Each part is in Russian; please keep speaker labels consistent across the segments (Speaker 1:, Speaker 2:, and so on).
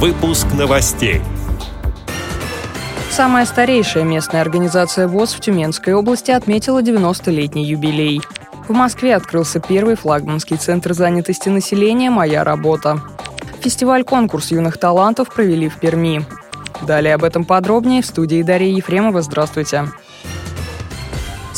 Speaker 1: Выпуск новостей.
Speaker 2: Самая старейшая местная организация ВОЗ в Тюменской области отметила 90-летний юбилей. В Москве открылся первый флагманский центр занятости населения «Моя работа». Фестиваль-конкурс юных талантов провели в Перми. Далее об этом подробнее в студии Дарья Ефремова. Здравствуйте.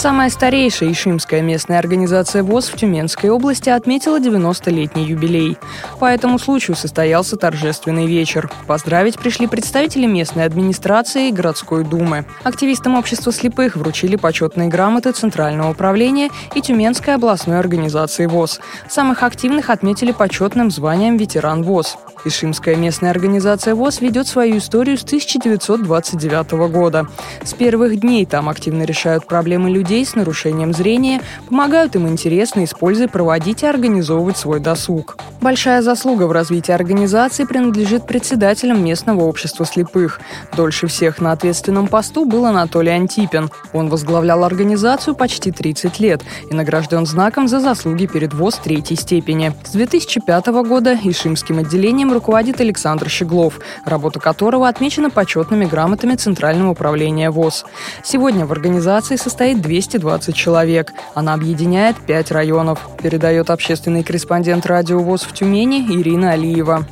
Speaker 2: Самая старейшая ишимская местная организация ВОЗ в Тюменской области отметила 90-летний юбилей. По этому случаю состоялся торжественный вечер. Поздравить пришли представители местной администрации и городской думы. Активистам общества слепых вручили почетные грамоты Центрального управления и Тюменской областной организации ВОЗ. Самых активных отметили почетным званием ветеран ВОЗ. Ишимская местная организация ВОЗ ведет свою историю с 1929 года. С первых дней там активно решают проблемы людей с нарушением зрения, помогают им интересно и с пользой проводить и организовывать свой досуг. Большая заслуга в развитии организации принадлежит председателям местного общества слепых. Дольше всех на ответственном посту был Анатолий Антипин. Он возглавлял организацию почти 30 лет и награжден знаком за заслуги перед ВОЗ третьей степени. С 2005 года Ишимским отделением руководит Александр Щеглов, работа которого отмечена почетными грамотами Центрального управления ВОЗ. Сегодня в организации состоит 220 человек. Она объединяет пять районов, передает общественный корреспондент радио ВОЗ в Тюмени Ирина Алиева.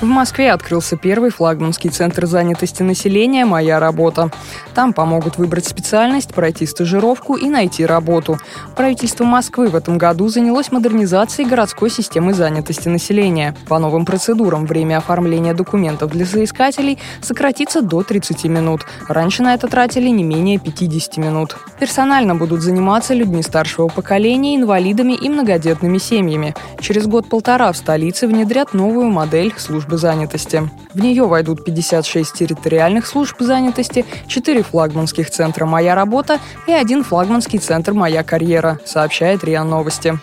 Speaker 2: В Москве открылся первый флагманский центр занятости населения «Моя работа». Там помогут выбрать специальность, пройти стажировку и найти работу. Правительство Москвы в этом году занялось модернизацией городской системы занятости населения. По новым процедурам время оформления документов для соискателей сократится до 30 минут. Раньше на это тратили не менее 50 минут. Персонально будут заниматься людьми старшего поколения, инвалидами и многодетными семьями. Через год-полтора в столице внедрят новую модель службы службы занятости. В нее войдут 56 территориальных служб занятости, 4 флагманских центра «Моя работа» и один флагманский центр «Моя карьера», сообщает РИА Новости.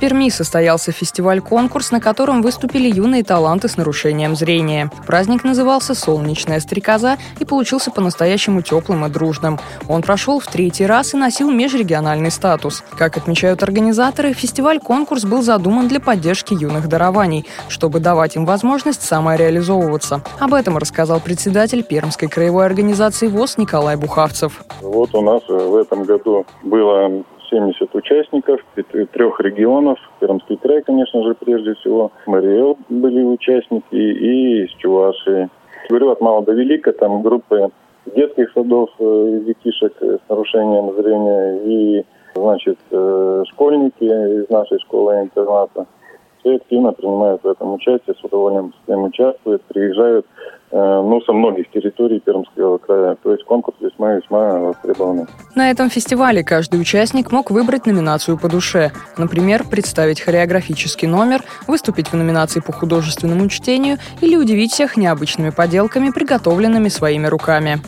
Speaker 2: Перми состоялся фестиваль-конкурс, на котором выступили юные таланты с нарушением зрения. Праздник назывался «Солнечная стрекоза» и получился по-настоящему теплым и дружным. Он прошел в третий раз и носил межрегиональный статус. Как отмечают организаторы, фестиваль-конкурс был задуман для поддержки юных дарований, чтобы давать им возможность самореализовываться. Об этом рассказал председатель Пермской краевой организации ВОЗ Николай Бухавцев.
Speaker 3: Вот у нас в этом году было 70 участников трех регионов. Пермский край, конечно же, прежде всего. Мариэл были участники и из Чувашии. Говорю, от мала до велика, там группы детских садов э, детишек с нарушением зрения и, значит, э, школьники из нашей школы-интерната. Все активно принимают в этом участие, с удовольствием участвуют, приезжают Э, ну, со многих территорий Пермского края. То есть конкурс весьма-весьма востребованный.
Speaker 2: На этом фестивале каждый участник мог выбрать номинацию по душе. Например, представить хореографический номер, выступить в номинации по художественному чтению или удивить всех необычными поделками, приготовленными своими руками.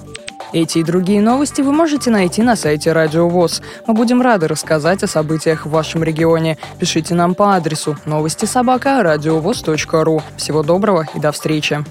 Speaker 2: Эти и другие новости вы можете найти на сайте Радио ВОЗ. Мы будем рады рассказать о событиях в вашем регионе. Пишите нам по адресу новости собака ру. Всего доброго и до встречи.